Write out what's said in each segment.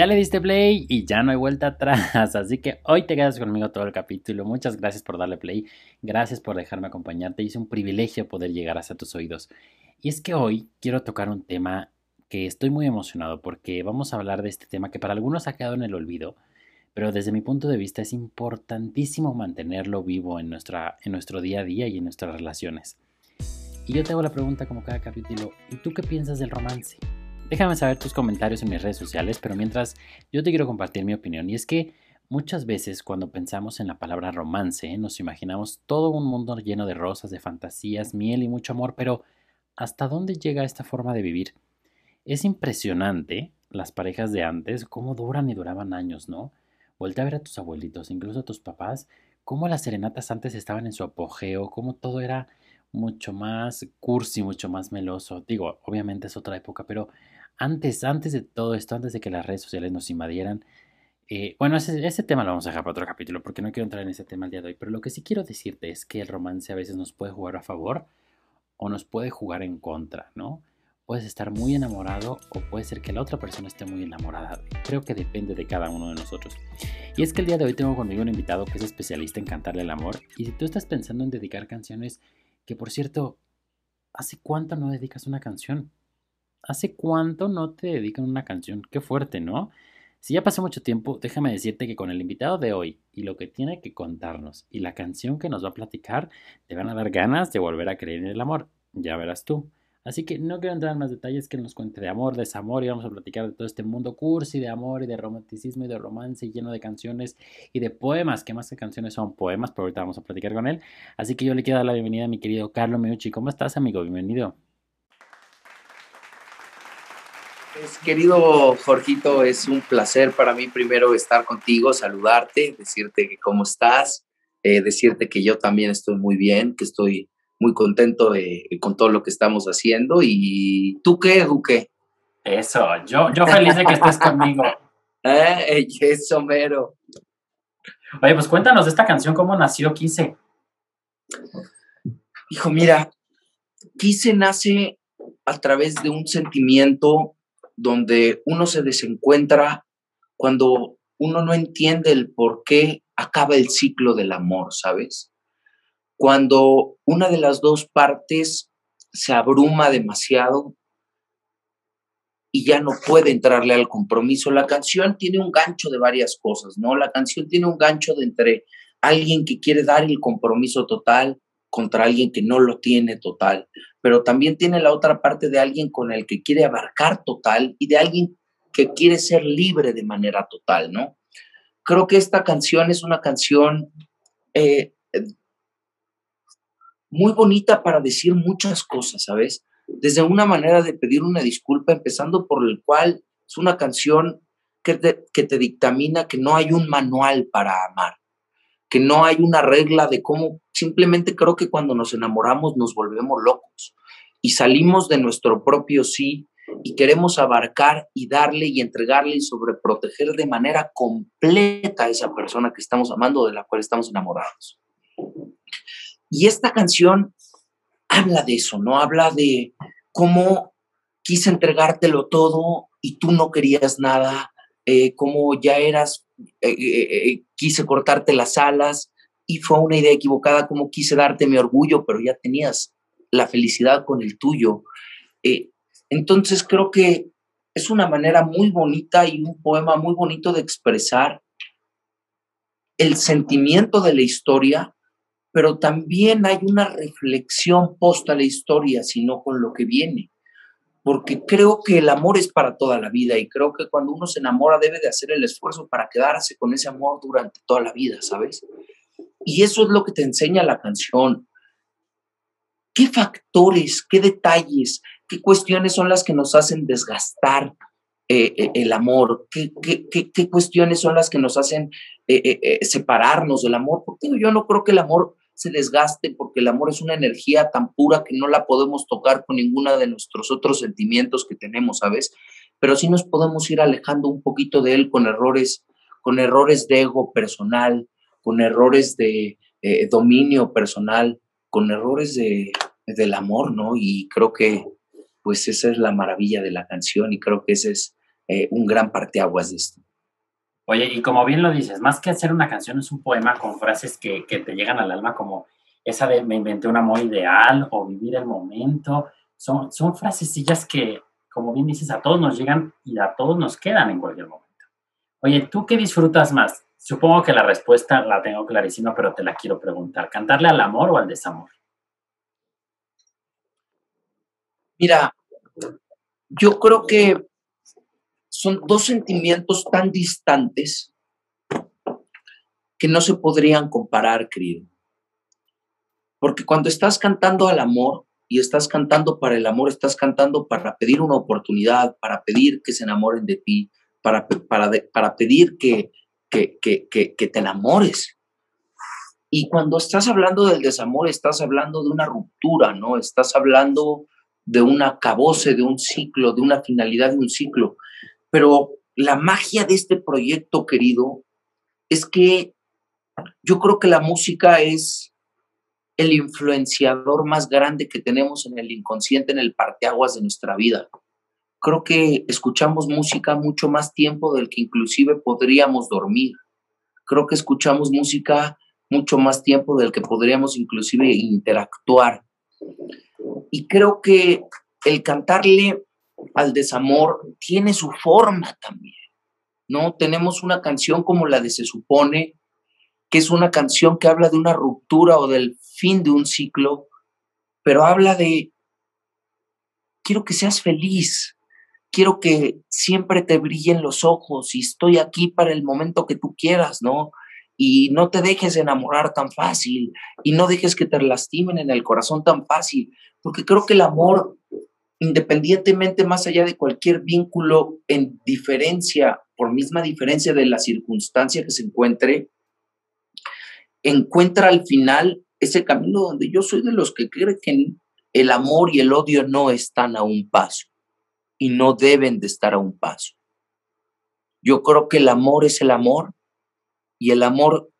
Ya le diste play y ya no hay vuelta atrás, así que hoy te quedas conmigo todo el capítulo. Muchas gracias por darle play, gracias por dejarme acompañarte. Es un privilegio poder llegar hasta tus oídos. Y es que hoy quiero tocar un tema que estoy muy emocionado porque vamos a hablar de este tema que para algunos ha quedado en el olvido, pero desde mi punto de vista es importantísimo mantenerlo vivo en, nuestra, en nuestro día a día y en nuestras relaciones. Y yo te hago la pregunta como cada capítulo, ¿y tú qué piensas del romance? Déjame saber tus comentarios en mis redes sociales, pero mientras yo te quiero compartir mi opinión y es que muchas veces cuando pensamos en la palabra romance nos imaginamos todo un mundo lleno de rosas, de fantasías, miel y mucho amor, pero ¿hasta dónde llega esta forma de vivir? Es impresionante las parejas de antes, cómo duran y duraban años, ¿no? Vuelta a ver a tus abuelitos, incluso a tus papás, cómo las serenatas antes estaban en su apogeo, cómo todo era mucho más cursi, mucho más meloso. Digo, obviamente es otra época, pero antes, antes de todo esto, antes de que las redes sociales nos invadieran, eh, bueno, ese, ese, tema lo vamos a dejar para otro capítulo porque no quiero entrar en ese tema el día de hoy, pero lo que sí quiero decirte es que el romance a veces nos puede jugar a favor o nos puede jugar en contra, ¿no? Puedes estar muy enamorado o puede ser que la otra persona esté muy enamorada. Creo que depende de cada uno de nosotros. Y es que el día de hoy tengo conmigo un invitado que es especialista en cantarle el amor. Y si tú estás pensando en dedicar canciones, que por cierto, ¿hace cuánto no dedicas una canción? ¿Hace cuánto no te dedican una canción? Qué fuerte, ¿no? Si ya pasó mucho tiempo, déjame decirte que con el invitado de hoy y lo que tiene que contarnos y la canción que nos va a platicar, te van a dar ganas de volver a creer en el amor. Ya verás tú. Así que no quiero entrar en más detalles que nos cuente de amor, desamor y vamos a platicar de todo este mundo cursi de amor y de romanticismo y de romance lleno de canciones y de poemas, que más que canciones son poemas, pero ahorita vamos a platicar con él. Así que yo le quiero dar la bienvenida a mi querido Carlos Meucci. ¿Cómo estás, amigo? Bienvenido. Pues, querido Jorgito, es un placer para mí primero estar contigo, saludarte, decirte que cómo estás, eh, decirte que yo también estoy muy bien, que estoy muy contento de, con todo lo que estamos haciendo. ¿Y tú qué, Duque? Eso, yo, yo feliz de que estés conmigo. ¿Eh? Eso, mero. Oye, pues cuéntanos de esta canción, ¿cómo nació Quise? Hijo, mira, Quise nace a través de un sentimiento donde uno se desencuentra cuando uno no entiende el por qué acaba el ciclo del amor, ¿sabes? Cuando una de las dos partes se abruma demasiado y ya no puede entrarle al compromiso. La canción tiene un gancho de varias cosas, ¿no? La canción tiene un gancho de entre alguien que quiere dar el compromiso total contra alguien que no lo tiene total, pero también tiene la otra parte de alguien con el que quiere abarcar total y de alguien que quiere ser libre de manera total, ¿no? Creo que esta canción es una canción eh, muy bonita para decir muchas cosas, ¿sabes? Desde una manera de pedir una disculpa, empezando por el cual es una canción que que te dictamina que no hay un manual para amar que no hay una regla de cómo, simplemente creo que cuando nos enamoramos nos volvemos locos y salimos de nuestro propio sí y queremos abarcar y darle y entregarle y sobreproteger de manera completa a esa persona que estamos amando, de la cual estamos enamorados. Y esta canción habla de eso, ¿no? Habla de cómo quise entregártelo todo y tú no querías nada, eh, cómo ya eras eh, eh, quise cortarte las alas y fue una idea equivocada como quise darte mi orgullo, pero ya tenías la felicidad con el tuyo. entonces creo que es una manera muy bonita y un poema muy bonito de expresar el sentimiento de la historia, pero también hay una reflexión post a la historia, sino con lo que viene porque creo que el amor es para toda la vida y creo que cuando uno se enamora debe de hacer el esfuerzo para quedarse con ese amor durante toda la vida, ¿sabes? Y eso es lo que te enseña la canción. ¿Qué factores, qué detalles, qué cuestiones son las que nos hacen desgastar eh, eh, el amor? ¿Qué, qué, cuestiones son las que nos hacen eh, separarnos del amor? Porque yo no creo que el amor se desgaste, porque el amor es una energía tan pura que no la podemos tocar con ninguna de nuestros otros sentimientos que tenemos, ¿sabes? Pero sí nos podemos ir alejando un poquito de él con errores, con errores de ego personal, con errores de eh, dominio personal, con errores de, del amor, ¿no? Y creo que pues esa es la maravilla de la canción y creo que ese es eh, un gran parteaguas de esto. Oye, y como bien lo dices, más que hacer una canción es un poema con frases que, que te llegan al alma como esa de me inventé un amor ideal o vivir el momento. Son, son frasecillas que, como bien dices, a todos nos llegan y a todos nos quedan en cualquier momento. Oye, ¿tú qué disfrutas más? Supongo que la respuesta la tengo clarísima, pero te la quiero preguntar. ¿Cantarle al amor o al desamor? Mira, yo creo que son dos sentimientos tan distantes que no se podrían comparar, querido. Porque cuando estás cantando al amor y estás cantando para el amor, estás cantando para pedir una oportunidad, para pedir que se enamoren de ti, para, para, para pedir que, que, que, que, te enamores. Y cuando estás hablando del desamor, estás hablando de una ruptura, ¿no? Estás hablando de un acabose, de un ciclo, de una finalidad de un ciclo. Pero la magia de este proyecto, querido, es que yo creo que la música es el influenciador más grande que tenemos en el inconsciente, en el parteaguas de nuestra vida creo que escuchamos música mucho más tiempo del que inclusive podríamos dormir. Creo que escuchamos música mucho más tiempo del que podríamos inclusive interactuar. Y creo que el cantarle al desamor tiene su forma también, ¿no? Tenemos una canción como la de Se supone, que es una canción que habla de una ruptura o del fin de un ciclo, pero habla de, quiero que seas feliz, quiero que siempre te brillen los ojos y estoy aquí para el momento que tú quieras, ¿no? Y no te dejes enamorar tan fácil y no dejes que te lastimen en el corazón tan fácil, porque creo que el amor, independientemente más allá de cualquier vínculo en diferencia, por misma diferencia de la circunstancia que se encuentre, encuentra al final ese camino donde yo soy de los que creen que el amor y el odio no están a un paso y no deben de estar a un paso. Yo creo que el amor es el amor y el amor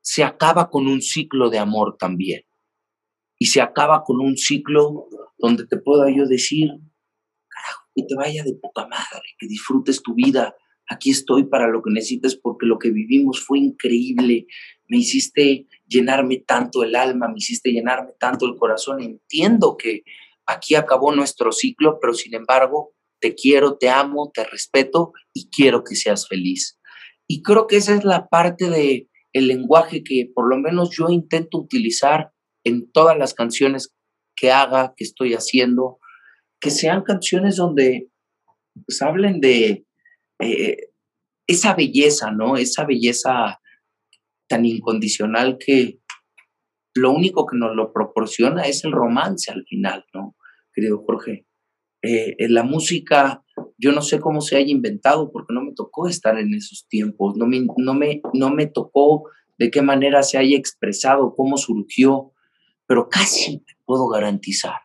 se acaba con un ciclo de amor también. Y se acaba con un ciclo donde te pueda yo decir, carajo, que te vaya de poca madre, que disfrutes tu vida. Aquí estoy para lo que necesites porque lo que vivimos fue increíble. Me hiciste llenarme tanto el alma, me hiciste llenarme tanto el corazón. Entiendo que aquí acabó nuestro ciclo, pero sin embargo, te quiero, te amo, te respeto y quiero que seas feliz. Y creo que esa es la parte de el lenguaje que por lo menos yo intento utilizar en todas las canciones que haga, que estoy haciendo, que sean canciones donde pues, hablen de eh, esa belleza, ¿no? Esa belleza tan incondicional que lo único que nos lo proporciona es el romance al final, ¿no? Querido Jorge. Eh, la música, yo no sé cómo se haya inventado porque no me tocó estar en esos tiempos, no me, no me, no me tocó de qué manera se haya expresado, cómo surgió, pero casi puedo garantizar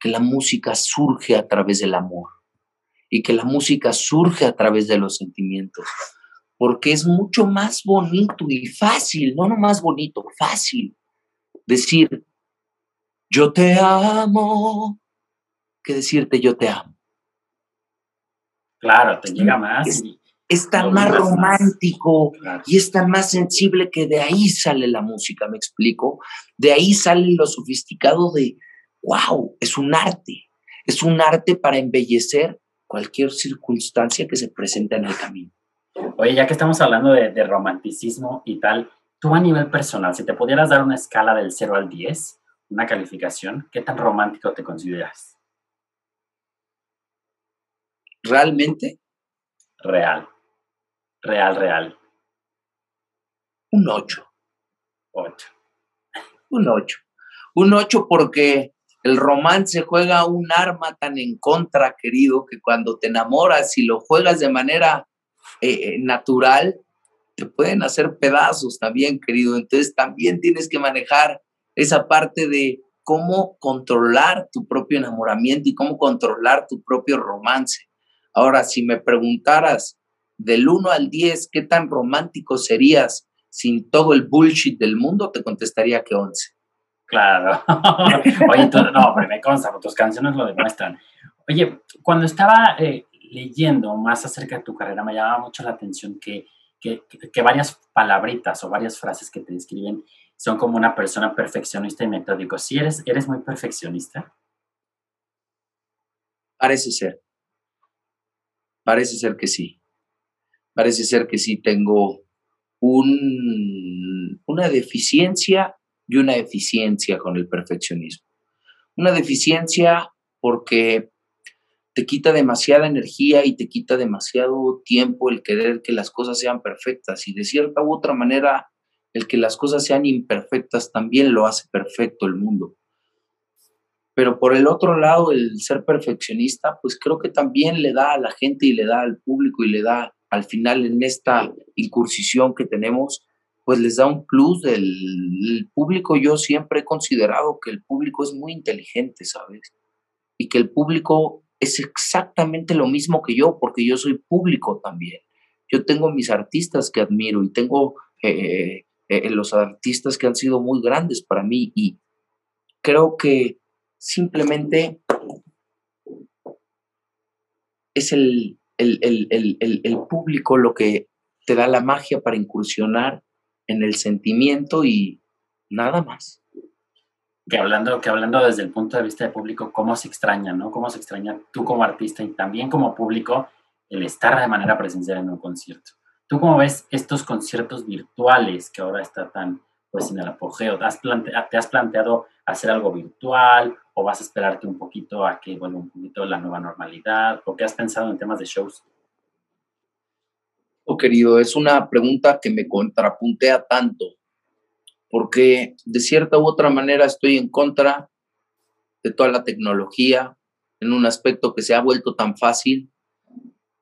que la música surge a través del amor y que la música surge a través de los sentimientos, porque es mucho más bonito y fácil, no no más bonito, fácil decir, yo te amo, que decirte yo te amo. Claro, te llega más. Es, tan más romántico y es tan más sensible que de ahí sale la música, me explico. De ahí sale lo sofisticado de, wow, es un arte. Es un arte para embellecer cualquier circunstancia que se presenta en el camino. Oye, ya que estamos hablando de, de romanticismo y tal, tú a nivel personal, si te pudieras dar una escala del 0 al 10, una calificación, ¿qué tan romántico te consideras? ¿Realmente? Real. Real, real. Un 8. 8. Un 8. Un 8 porque el romance juega un arma tan en contra, querido, que cuando te enamoras y lo juegas de manera eh, eh, natural, te pueden hacer pedazos también, querido. Entonces también tienes que manejar esa parte de cómo controlar tu propio enamoramiento y cómo controlar tu propio romance. Ahora, si me preguntaras del 1 al 10, ¿qué tan romántico serías sin todo el bullshit del mundo? Te contestaría que 11. Claro. Oye, no, pero me consta, tus canciones lo demuestran. Oye, cuando estaba eh, leyendo más acerca de tu carrera me llama mucho la atención que, que, que, varias palabritas o varias frases que te describen son como una persona perfeccionista y metódico. ¿Sí eres, eres muy perfeccionista? Parece ser. Parece ser que sí. Parece ser que sí tengo un, una deficiencia y una eficiencia con el perfeccionismo. Una deficiencia porque te quita demasiada energía y te quita demasiado tiempo el querer que las cosas sean perfectas y de cierta u otra manera el que las cosas sean imperfectas también lo hace perfecto el mundo. Pero por el otro lado, el ser perfeccionista, pues creo que también le da a la gente y le da al público y le da al final en esta incursión que tenemos, pues les da un plus del público. Yo siempre he considerado que el público es muy inteligente, ¿sabes? Y que el público es exactamente lo mismo que yo, porque yo soy público también. Yo tengo mis artistas que admiro y tengo eh, eh, los artistas que han sido muy grandes para mí y creo que simplemente es el, el, el, público lo que te da la magia para incursionar en el sentimiento y nada más. Que hablando, que hablando desde el punto de vista del público, ¿cómo se extraña, no? ¿Cómo se extraña tú como artista y también como público el estar de manera presencial en un concierto? ¿Tú cómo ves estos conciertos virtuales que ahora está tan pues en el apogeo? ¿Te has, ¿Te has planteado hacer algo virtual o vas a esperarte un poquito a que vuelva un poquito la nueva normalidad? ¿O qué has pensado en temas de shows? Oh, querido, es una pregunta que me contrapuntea tanto, porque de cierta u otra manera estoy en contra de toda la tecnología en un aspecto que se ha vuelto tan fácil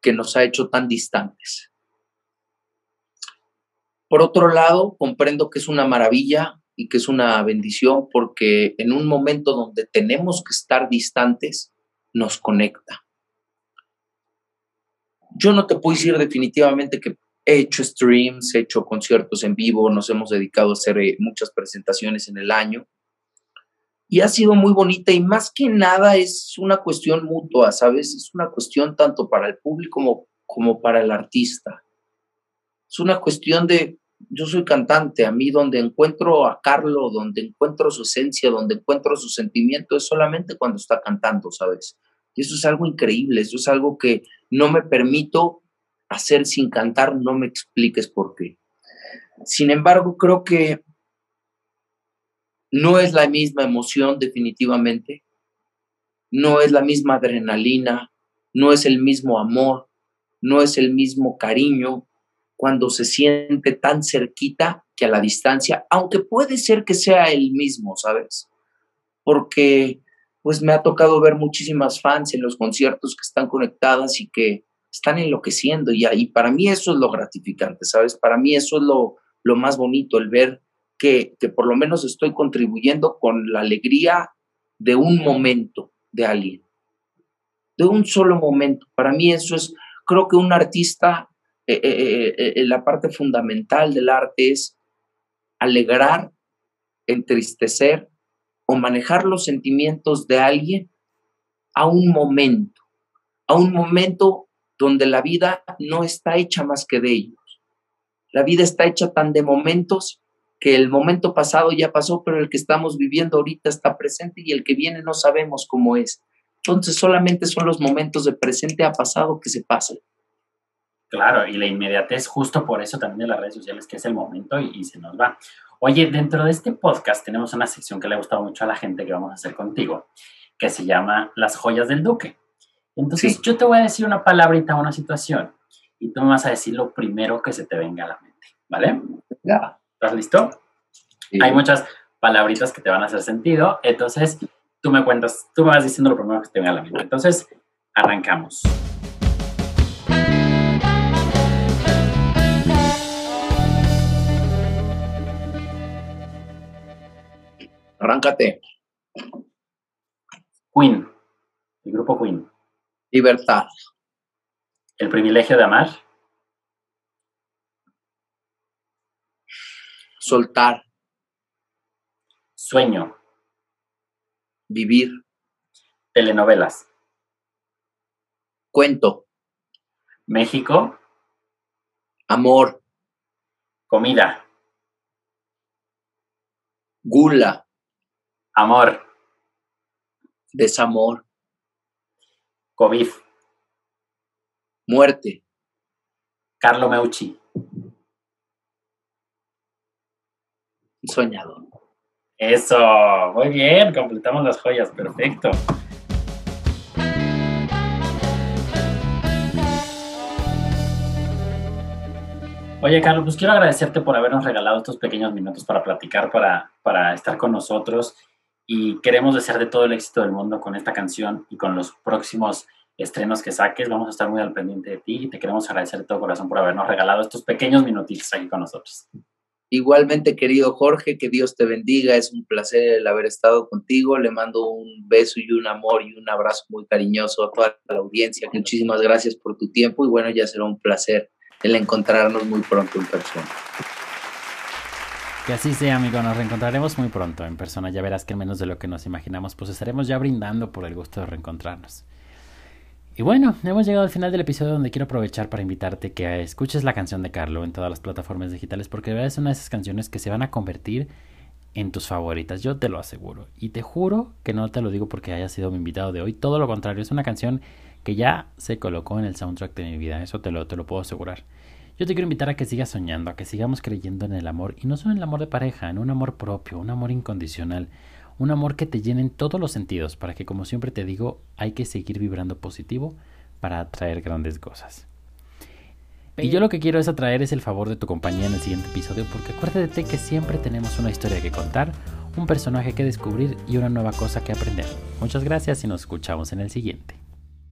que nos ha hecho tan distantes. Por otro lado, comprendo que es una maravilla y que es una bendición porque en un momento donde tenemos que estar distantes, nos conecta yo no te puedo decir definitivamente que he hecho streams, he hecho conciertos en vivo, nos hemos dedicado a hacer eh, muchas presentaciones en el año y ha sido muy bonita y más que nada es una cuestión mutua, ¿sabes? Es una cuestión tanto para el público como, como para el artista. Es una cuestión de, yo soy cantante, a mí donde encuentro a Carlo, donde encuentro su esencia, donde encuentro su sentimiento, es solamente cuando está cantando, ¿sabes? Y eso es algo increíble, eso es algo que no me permito hacer sin cantar, no me expliques por qué. Sin embargo, creo que no es la misma emoción definitivamente, no es la misma adrenalina, no es el mismo amor, no es el mismo cariño cuando se siente tan cerquita que a la distancia, aunque puede ser que sea el mismo, ¿sabes? Porque pues me ha tocado ver muchísimas fans en los conciertos que están conectadas y que están enloqueciendo y ahí para mí eso es lo gratificante, ¿sabes? Para mí eso es lo, lo más bonito, el ver que, que por lo menos estoy contribuyendo con la alegría de un momento de alguien, de un solo momento. Para mí eso es, creo que un artista, eh, eh, eh, la parte fundamental del arte es alegrar, entristecer o manejar los sentimientos de alguien a un momento, a un momento donde la vida no está hecha más que de ellos. La vida está hecha tan de momentos que el momento pasado ya pasó, pero el que estamos viviendo ahorita está presente y el que viene no sabemos cómo es. Entonces solamente son los momentos de presente a pasado que se pasan. Claro, y la inmediatez justo por eso también de las redes sociales, que es el momento y, y se nos va. Oye, dentro de este podcast tenemos una sección que le ha gustado mucho a la gente que vamos a hacer contigo, que se llama Las joyas del duque. Entonces yo te voy a decir una palabrita, una situación, y tú me vas a decir lo primero que se te venga a la mente, ¿vale? Ya. ¿Estás listo? Hay muchas palabritas que te van a hacer sentido, entonces tú me cuentas, tú me vas diciendo lo primero que te venga a la mente. Entonces, arrancamos. Arráncate. Queen, el grupo Queen. Libertad. El privilegio de amar. Soltar. Sueño. Vivir. Telenovelas. Cuento. México. Amor. Comida. Gula. Amor. Desamor. COVID. Muerte. Carlo Meucci. Soñador. Eso, muy bien, completamos las joyas, perfecto. Oye, Carlos, pues quiero agradecerte por habernos regalado estos pequeños minutos para platicar, para, para estar con nosotros y queremos desearte todo el éxito del mundo con esta canción y con los próximos estrenos que saques. Vamos a estar muy al pendiente de ti y te queremos agradecer de todo corazón por habernos regalado estos pequeños minutitos aquí con nosotros. Igualmente, querido Jorge, que Dios te bendiga. Es un placer el haber estado contigo. Le mando un beso y un amor y un abrazo muy cariñoso a toda la audiencia. Muchísimas gracias por tu tiempo y bueno, ya será un placer el encontrarnos muy pronto en persona. Que así sea, amigo. Nos reencontraremos muy pronto en persona. Ya verás que menos de lo que nos imaginamos, pues estaremos ya brindando por el gusto de reencontrarnos. Y bueno, hemos llegado al final del episodio donde quiero aprovechar para invitarte que escuches la canción de Carlo en todas las plataformas digitales porque de verdad es una de esas canciones que se van a convertir en tus favoritas, yo te lo aseguro. Y te juro que no te lo digo porque haya sido mi invitado de hoy, todo lo contrario, es una canción que ya se colocó en el soundtrack de mi vida, eso te lo, te lo puedo asegurar. Yo te quiero invitar a que sigas soñando, a que sigamos creyendo en el amor, y no solo en el amor de pareja, en un amor propio, un amor incondicional, un amor que te llene en todos los sentidos, para que como siempre te digo, hay que seguir vibrando positivo para atraer grandes cosas. Y yo lo que quiero es atraer es el favor de tu compañía en el siguiente episodio, porque acuérdate que siempre tenemos una historia que contar, un personaje que descubrir y una nueva cosa que aprender. Muchas gracias y nos escuchamos en el siguiente.